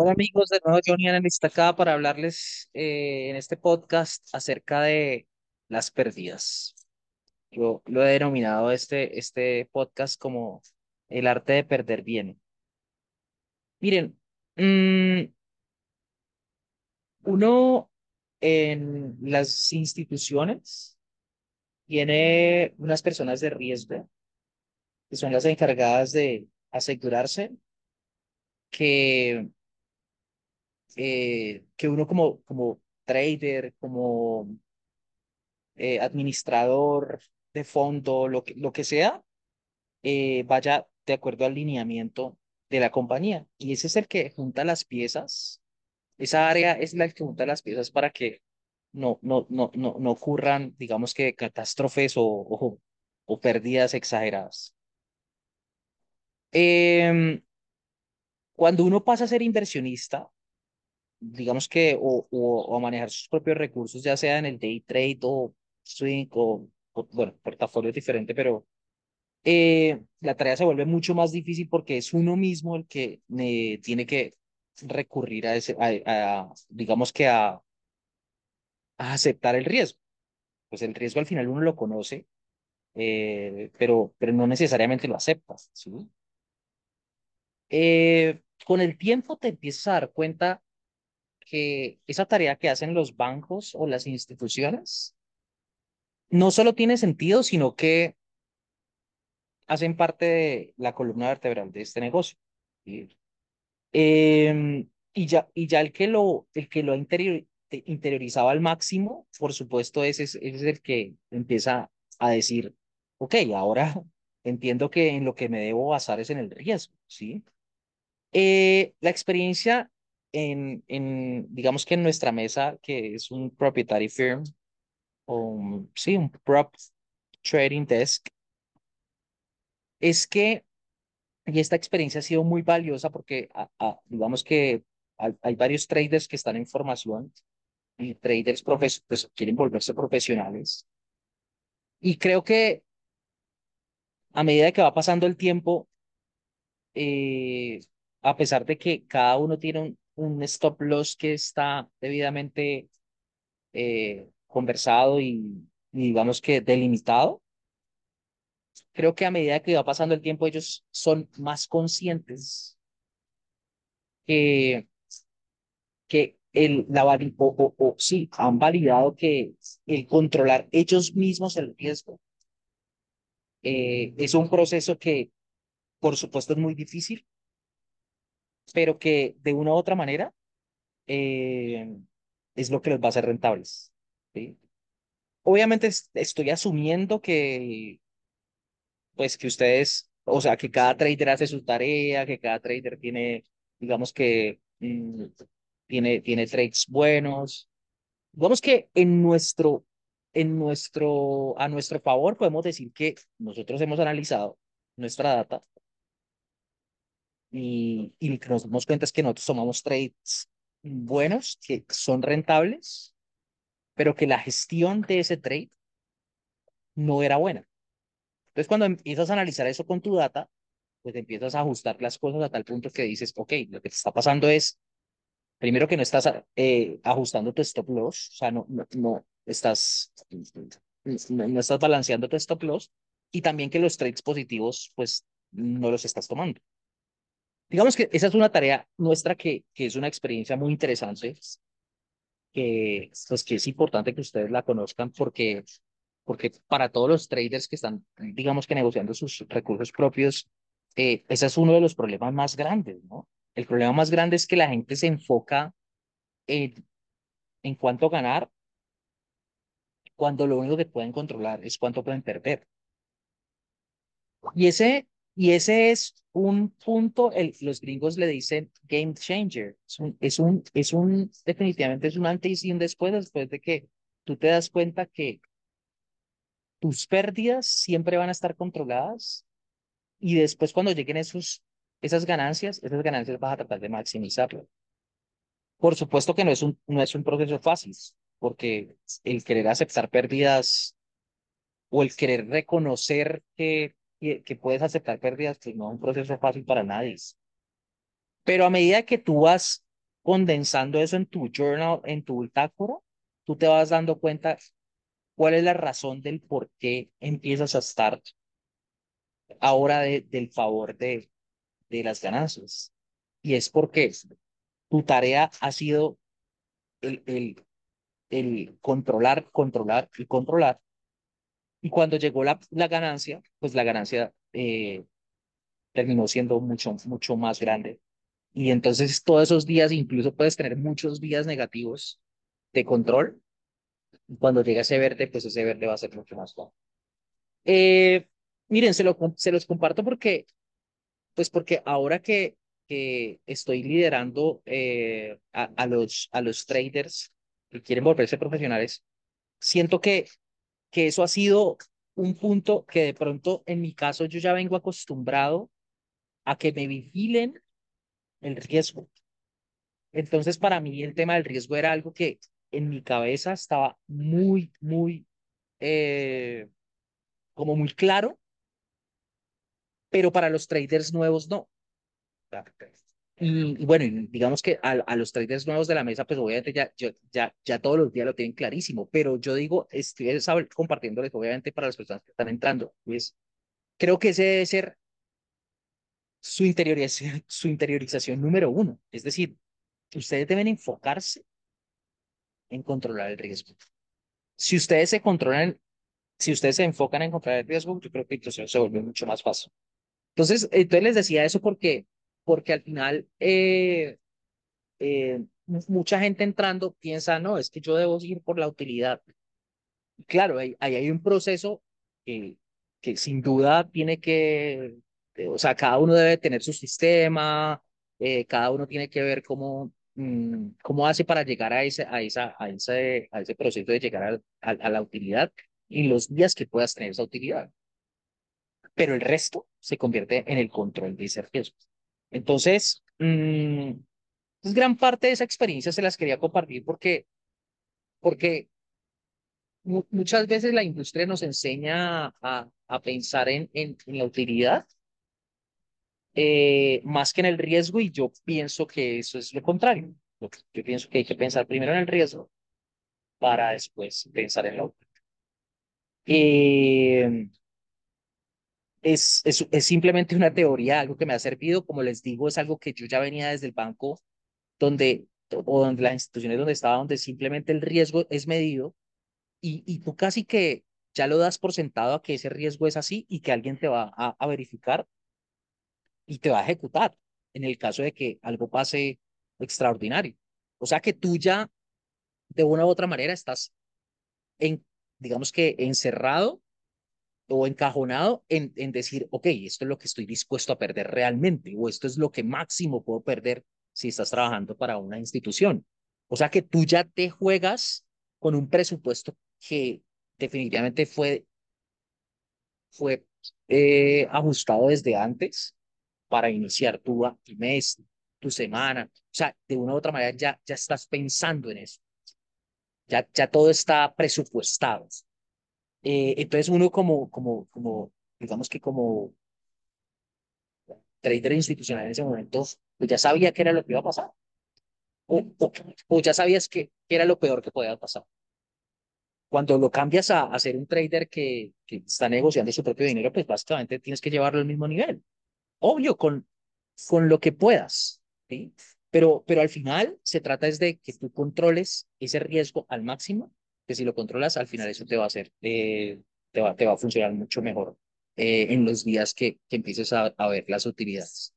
Hola amigos, de nuevo Johnny Analista acá para hablarles eh, en este podcast acerca de las pérdidas. Yo lo he denominado este, este podcast como el arte de perder bien. Miren, mm, uno en las instituciones tiene unas personas de riesgo que son las encargadas de asegurarse que eh, que uno como, como trader, como eh, administrador de fondo, lo que, lo que sea, eh, vaya de acuerdo al lineamiento de la compañía. Y ese es el que junta las piezas. Esa área es la que junta las piezas para que no, no, no, no, no ocurran, digamos que catástrofes o, o, o pérdidas exageradas. Em, cuando uno pasa a ser inversionista, digamos que, o, o, a manejar sus propios recursos, ya sea en el day trade o swing o, bueno, portafolio diferente, pero eh, la tarea se vuelve mucho más difícil porque es uno mismo el que tiene que recurrir a ese, a, digamos que a, a, aceptar el riesgo. Pues el riesgo al final uno lo conoce, eh, pero, pero no necesariamente lo acepta, ¿sí? Eh, con el tiempo te empiezas a dar cuenta que esa tarea que hacen los bancos o las instituciones no solo tiene sentido, sino que hacen parte de la columna vertebral de este negocio. Em, y, ya, y ya el que lo, el que lo ha interiorizado al máximo, por supuesto, ese es, es el que empieza a decir, ok, ahora entiendo que en lo que me debo basar es en el riesgo, ¿sí? Eh, la experiencia en, en, digamos que en nuestra mesa, que es un proprietary firm, o sí, un prop trading desk, es que, y esta experiencia ha sido muy valiosa porque, digamos que hay, varios traders que están en formación y traders profes pues, quieren volverse profesionales. Y creo que a medida que va pasando el tiempo, eh, a pesar de que cada uno tiene un, un stop loss que está debidamente eh, conversado y, digamos que delimitado. Creo que a medida que va pasando el tiempo, ellos son más conscientes que, que el, la, o, o, sí, han validado que el controlar ellos mismos el riesgo eh, es un proceso que, por supuesto, es muy difícil, pero que de una u otra manera eh, es lo que les va a hacer rentables. ¿sí? Obviamente estoy asumiendo que, pues que ustedes, o sea, que cada trader hace su tarea, que cada trader tiene, digamos que, mm, tiene, tiene trades buenos. Digamos que en nuestro, en nuestro, a nuestro favor podemos decir que nosotros hemos analizado nuestra data y, y lo que nos damos cuenta es que nosotros tomamos trades buenos, que son rentables, pero que la gestión de ese trade no era buena. Entonces, cuando empiezas a analizar eso con tu data, pues empiezas a ajustar las cosas a tal punto que dices, ok, lo que te está pasando es, primero que no estás eh, ajustando tu stop loss, o sea, no, no, no estás, no estás balanceando tu stop loss, y también que los trades positivos, pues, no los estás tomando. Digamos que esa es una tarea nuestra que, que es una experiencia muy interesante, que, pues, que es importante que ustedes la conozcan porque, porque para todos los traders que están, digamos que negociando sus recursos propios, eh, ese es uno de los problemas más grandes, ¿no? El problema más grande es que la gente se enfoca en, en cuánto ganar cuando lo único que pueden controlar es cuánto pueden perder. Y ese y ese es un punto, el, los gringos le dicen game changer. Es un, es un, es un, definitivamente es un antes y un después, después de que tú te das cuenta que tus pérdidas siempre van a estar controladas y después cuando lleguen esos, esas ganancias, esas ganancias vas a tratar de maximizarlo. Por supuesto que no es un, no es un proceso fácil, porque el querer aceptar pérdidas o el querer reconocer que que, puedes aceptar pérdidas, que pues, no es un proceso fácil para nadie. Pero a medida que tú vas condensando eso en tu journal, en tu bitácora, tú te vas dando cuenta cuál es la razón del por qué empiezas a estar ahora de, del favor de, de las ganancias. Y es porque tu tarea ha sido el, el, el controlar, controlar y controlar. Y cuando llegó la, la ganancia, pues la ganancia eh, terminó siendo mucho, mucho más grande. Y entonces todos esos días, incluso puedes tener muchos días negativos de control. Cuando llega ese verde, pues ese verde va a ser mucho más bajo. Eh, miren, se, lo, se los comparto porque, pues porque ahora que, que estoy liderando eh, a, a, los, a los traders que quieren volverse profesionales, siento que, que eso ha sido un punto que de pronto en mi caso yo ya vengo acostumbrado a que me vigilen el riesgo. Entonces para mí el tema del riesgo era algo que en mi cabeza estaba muy, muy, eh, como muy claro, pero para los traders nuevos no. Y, bueno, digamos que a, a, los traders nuevos de la mesa, pues obviamente ya, ya, ya todos los días lo tienen clarísimo, pero yo digo, estoy compartiéndoles obviamente para las personas que están entrando, pues creo que ese debe ser su interiorización, su interiorización número uno. Es decir, ustedes deben enfocarse en controlar el riesgo. Si ustedes se controlan, si ustedes se enfocan en controlar el riesgo, yo creo que entonces se vuelve mucho más fácil. Entonces, entonces les decía eso porque porque al final eh, eh, mucha gente entrando piensa, no, es que yo debo ir por la utilidad. Claro, ahí, hay un proceso que, que sin duda tiene que, o sea, cada uno debe tener su sistema, eh, cada uno tiene que ver cómo, mm, cómo hace para llegar a ese, a, esa, a, ese, a ese proceso de llegar a, a, a la utilidad y los días que puedas tener esa utilidad. Pero el resto se convierte en el control de ese riesgo. Entonces, mmm, gran parte de esa experiencia se las quería compartir porque, porque muchas veces la industria nos enseña a, pensar en, la utilidad eh, más que en el riesgo y yo pienso que eso es lo contrario. Yo pienso que hay que pensar primero en el riesgo para después pensar en la utilidad. Es, es, es, simplemente una teoría, algo que me ha servido, como les digo, es algo que yo ya venía desde el banco, donde, o donde las instituciones donde estaba, donde simplemente el riesgo es medido y, y tú casi que ya lo das por sentado a que ese riesgo es así y que alguien te va a, a verificar y te va a ejecutar en el caso de que algo pase extraordinario. O sea que tú ya, de una u otra manera, estás en, digamos que encerrado o encajonado en, en decir, ok, esto es lo que estoy dispuesto a perder realmente, o esto es lo que máximo puedo perder si estás trabajando para una institución. O sea que tú ya te juegas con un presupuesto que definitivamente fue, fue eh, ajustado desde antes para iniciar tu, mes, tu semana. O sea, de una u otra manera ya, ya estás pensando en eso. Ya, ya todo está presupuestado. Eh, entonces uno como, como, como, digamos que como trader institucional en ese momento, pues ya sabía qué era lo que iba a pasar. O, o, ya sabías qué era lo peor que podía pasar. Cuando lo cambias a, a ser un trader que, que está negociando su propio dinero, pues básicamente tienes que llevarlo al mismo nivel. Obvio, con, con lo que puedas. ¿sí? Pero, pero al final se trata es de que tú controles ese riesgo al máximo que si lo controlas, al final eso te va a hacer, eh, te, va, te va a funcionar mucho mejor eh, en los días que, que empieces a, a ver las utilidades.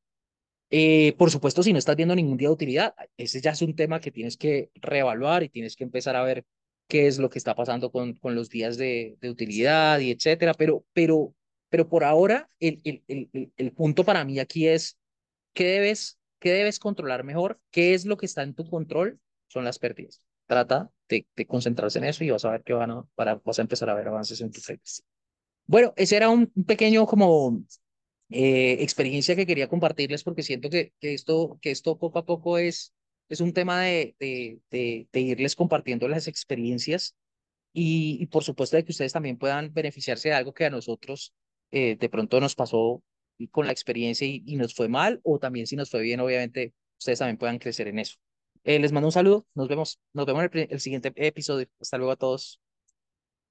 Eh, por supuesto, si no estás viendo ningún día de utilidad, ese ya es un tema que tienes que reevaluar y tienes que empezar a ver qué es lo que está pasando con, con los días de, de utilidad y etcétera. Pero, pero, pero por ahora, el, el, el, el punto para mí aquí es qué debes, qué debes controlar mejor, qué es lo que está en tu control, son las pérdidas trata de, concentrarse en eso y vas a ver que van a, para, vas a empezar a ver avances en tu trading. Bueno, ese era un pequeño como eh, experiencia que quería compartirles porque siento que, que, esto, que esto poco a poco es, es un tema de, de, irles compartiendo las experiencias y, y, por supuesto de que ustedes también puedan beneficiarse de algo que a nosotros eh, de pronto nos pasó con la experiencia y, y nos fue mal o también si nos fue bien, obviamente ustedes también puedan crecer en eso. Eh, les mando un saludo. Nos vemos. Nos vemos en el, el siguiente episodio. Hasta luego a todos.